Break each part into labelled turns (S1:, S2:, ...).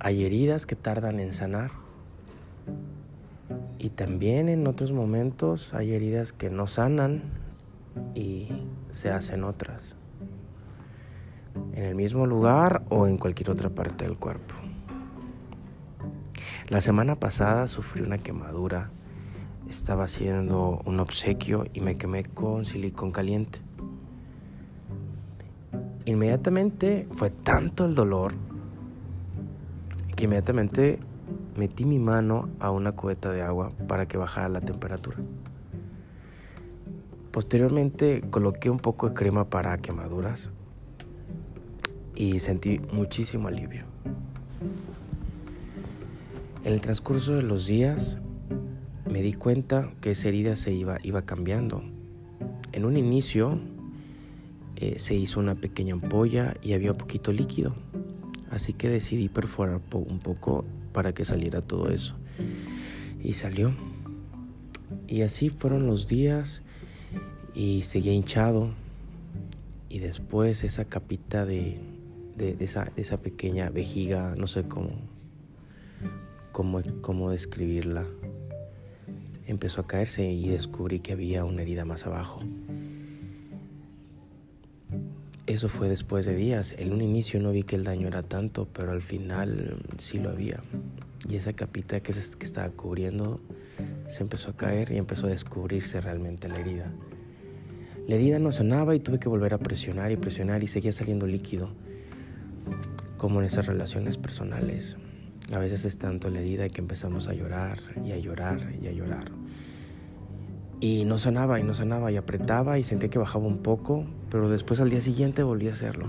S1: hay heridas que tardan en sanar. Y también en otros momentos hay heridas que no sanan y se hacen otras. En el mismo lugar o en cualquier otra parte del cuerpo. La semana pasada sufrí una quemadura. Estaba haciendo un obsequio y me quemé con silicón caliente. Inmediatamente fue tanto el dolor inmediatamente metí mi mano a una cubeta de agua para que bajara la temperatura. Posteriormente coloqué un poco de crema para quemaduras y sentí muchísimo alivio. En el transcurso de los días me di cuenta que esa herida se iba, cambiando. En un inicio eh, se hizo una pequeña ampolla y había poquito líquido, así que decidí perforar un poco para que saliera todo eso. Y salió. Y así fueron los días y seguía hinchado. Y después esa capita de, esa, esa pequeña vejiga, no sé cómo cómo, describirla. Empezó a caerse y descubrí que había una herida más abajo. Eso fue después de días. En un inicio no vi que el daño era tanto, pero al final sí lo había. Y esa capita que, estaba cubriendo se empezó a caer y empezó a descubrirse realmente la herida. La herida no sanaba y tuve que volver a presionar y presionar y seguía saliendo líquido, como en esas relaciones personales. A veces es tanto la herida que empezamos a llorar y a llorar y a llorar. Y no sanaba y no sanaba y apretaba y sentía que bajaba un poco, pero después al día siguiente volví a hacerlo.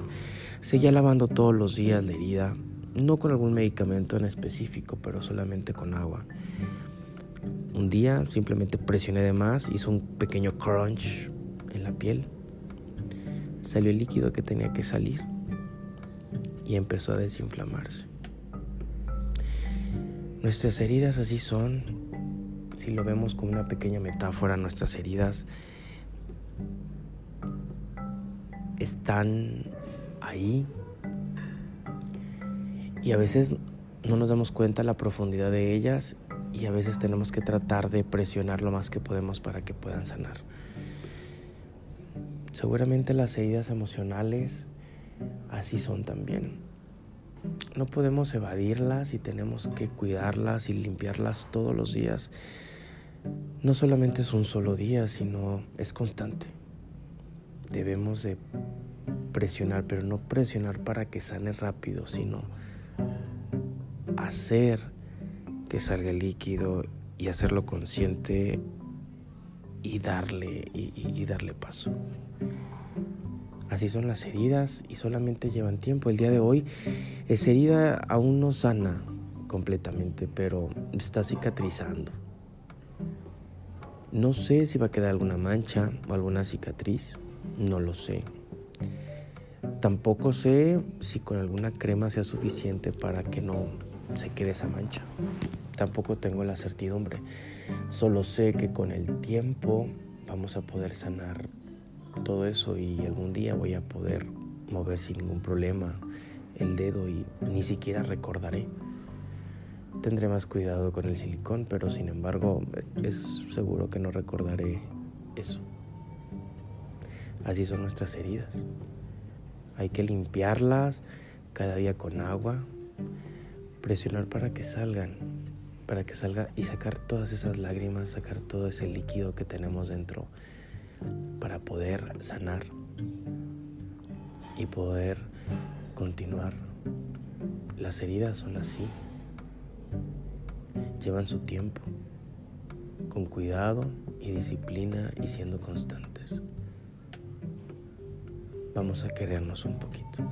S1: Seguía lavando todos los días la herida, no con algún medicamento en específico, pero solamente con agua. Un día simplemente presioné de más, hizo un pequeño crunch en la piel. Salió el líquido que tenía que salir y empezó a desinflamarse. Nuestras heridas así son. Si lo vemos como una pequeña metáfora, nuestras heridas están ahí. Y a veces no nos damos cuenta la profundidad de ellas y a veces tenemos que tratar de presionar lo más que podemos para que puedan sanar. Seguramente las heridas emocionales así son también no podemos evadirlas y tenemos que cuidarlas y limpiarlas todos los días. No solamente es un solo día, sino es constante. Debemos de presionar, pero no presionar para que sane rápido, sino hacer que salga el líquido y hacerlo consciente y darle y, y darle paso. Así son las heridas y solamente llevan tiempo. El día de hoy esa herida aún no sana completamente, pero está cicatrizando. No sé si va a quedar alguna mancha o alguna cicatriz, no lo sé. Tampoco sé si con alguna crema sea suficiente para que no se quede esa mancha. Tampoco tengo la certidumbre. Solo sé que con el tiempo vamos a poder sanar todo eso y algún día voy a poder mover sin ningún problema el dedo y ni siquiera recordaré. Tendré más cuidado con el silicón, pero sin embargo es seguro que no recordaré eso. Así son nuestras heridas. Hay que limpiarlas cada día con agua, presionar para que salgan, para que salga y sacar todas esas lágrimas, sacar todo ese líquido que tenemos dentro para poder sanar y poder continuar. Las heridas son así, llevan su tiempo, con cuidado y disciplina y siendo constantes. Vamos a querernos un poquito.